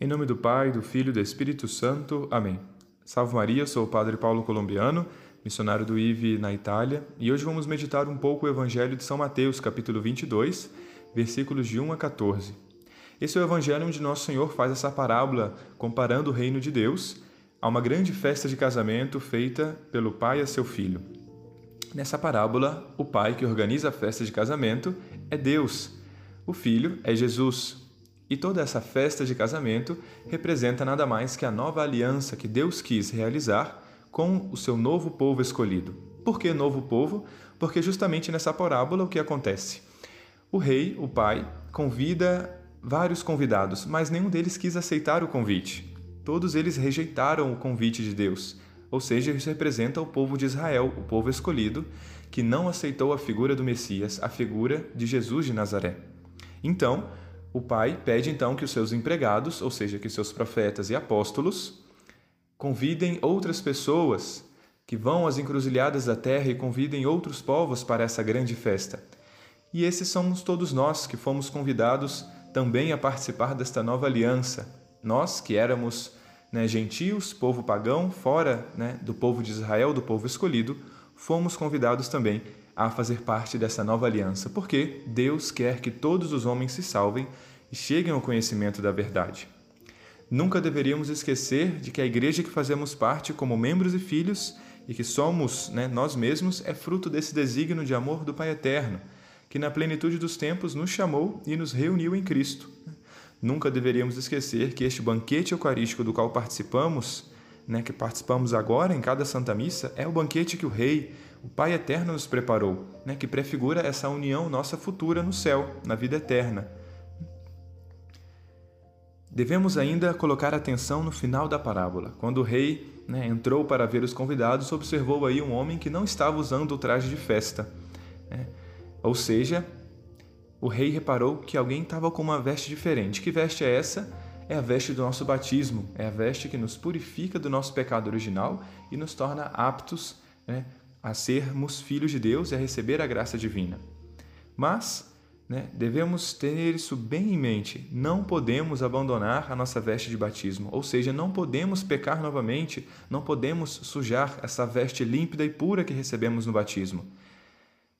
Em nome do Pai, do Filho e do Espírito Santo. Amém. Salve Maria, sou o Padre Paulo Colombiano, missionário do IVE na Itália, e hoje vamos meditar um pouco o Evangelho de São Mateus, capítulo 22, versículos de 1 a 14. Esse é o Evangelho onde Nosso Senhor faz essa parábola comparando o reino de Deus a uma grande festa de casamento feita pelo pai a seu filho. Nessa parábola, o pai que organiza a festa de casamento é Deus, o filho é Jesus, e toda essa festa de casamento representa nada mais que a nova aliança que Deus quis realizar com o seu novo povo escolhido. Por que novo povo? Porque justamente nessa parábola o que acontece? O rei, o pai, convida vários convidados, mas nenhum deles quis aceitar o convite. Todos eles rejeitaram o convite de Deus. Ou seja, isso representa o povo de Israel, o povo escolhido, que não aceitou a figura do Messias, a figura de Jesus de Nazaré. Então, o pai pede então que os seus empregados, ou seja, que seus profetas e apóstolos, convidem outras pessoas que vão às encruzilhadas da terra e convidem outros povos para essa grande festa. E esses somos todos nós que fomos convidados também a participar desta nova aliança. Nós que éramos né, gentios, povo pagão, fora né, do povo de Israel, do povo escolhido, fomos convidados também a fazer parte dessa nova aliança, porque Deus quer que todos os homens se salvem e cheguem ao conhecimento da verdade. Nunca deveríamos esquecer de que a igreja que fazemos parte como membros e filhos e que somos né, nós mesmos é fruto desse desígnio de amor do Pai Eterno, que na plenitude dos tempos nos chamou e nos reuniu em Cristo. Nunca deveríamos esquecer que este banquete eucarístico do qual participamos né, que participamos agora em cada Santa Missa é o banquete que o Rei, o Pai Eterno, nos preparou, né, que prefigura essa união nossa futura no céu, na vida eterna. Devemos ainda colocar atenção no final da parábola. Quando o rei né, entrou para ver os convidados, observou aí um homem que não estava usando o traje de festa. Né? Ou seja, o rei reparou que alguém estava com uma veste diferente. Que veste é essa? É a veste do nosso batismo, é a veste que nos purifica do nosso pecado original e nos torna aptos né, a sermos filhos de Deus e a receber a graça divina. Mas né, devemos ter isso bem em mente. Não podemos abandonar a nossa veste de batismo, ou seja, não podemos pecar novamente, não podemos sujar essa veste límpida e pura que recebemos no batismo.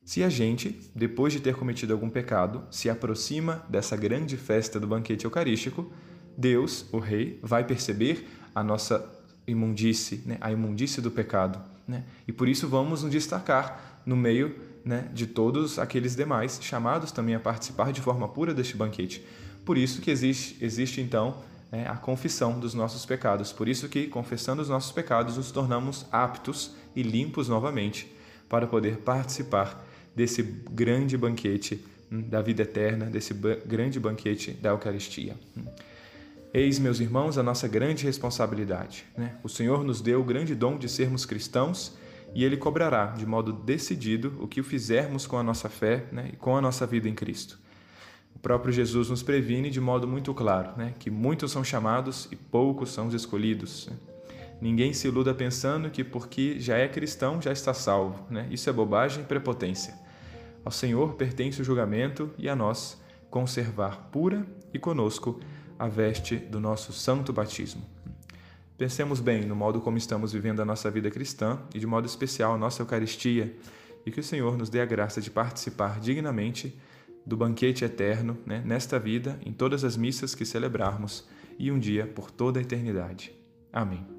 Se a gente, depois de ter cometido algum pecado, se aproxima dessa grande festa do banquete eucarístico, Deus, o Rei, vai perceber a nossa imundície, né? a imundície do pecado. Né? E por isso vamos nos destacar no meio né, de todos aqueles demais chamados também a participar de forma pura deste banquete. Por isso que existe, existe então né, a confissão dos nossos pecados. Por isso que, confessando os nossos pecados, nos tornamos aptos e limpos novamente para poder participar desse grande banquete hum, da vida eterna, desse grande banquete da Eucaristia. Eis, meus irmãos, a nossa grande responsabilidade. Né? O Senhor nos deu o grande dom de sermos cristãos e Ele cobrará de modo decidido o que o fizermos com a nossa fé né? e com a nossa vida em Cristo. O próprio Jesus nos previne de modo muito claro né? que muitos são chamados e poucos são os escolhidos. Né? Ninguém se iluda pensando que porque já é cristão já está salvo. Né? Isso é bobagem e prepotência. Ao Senhor pertence o julgamento e a nós conservar pura e conosco a veste do nosso santo batismo. Pensemos bem no modo como estamos vivendo a nossa vida cristã e de modo especial a nossa Eucaristia, e que o Senhor nos dê a graça de participar dignamente do banquete eterno, né, nesta vida, em todas as missas que celebrarmos e um dia por toda a eternidade. Amém.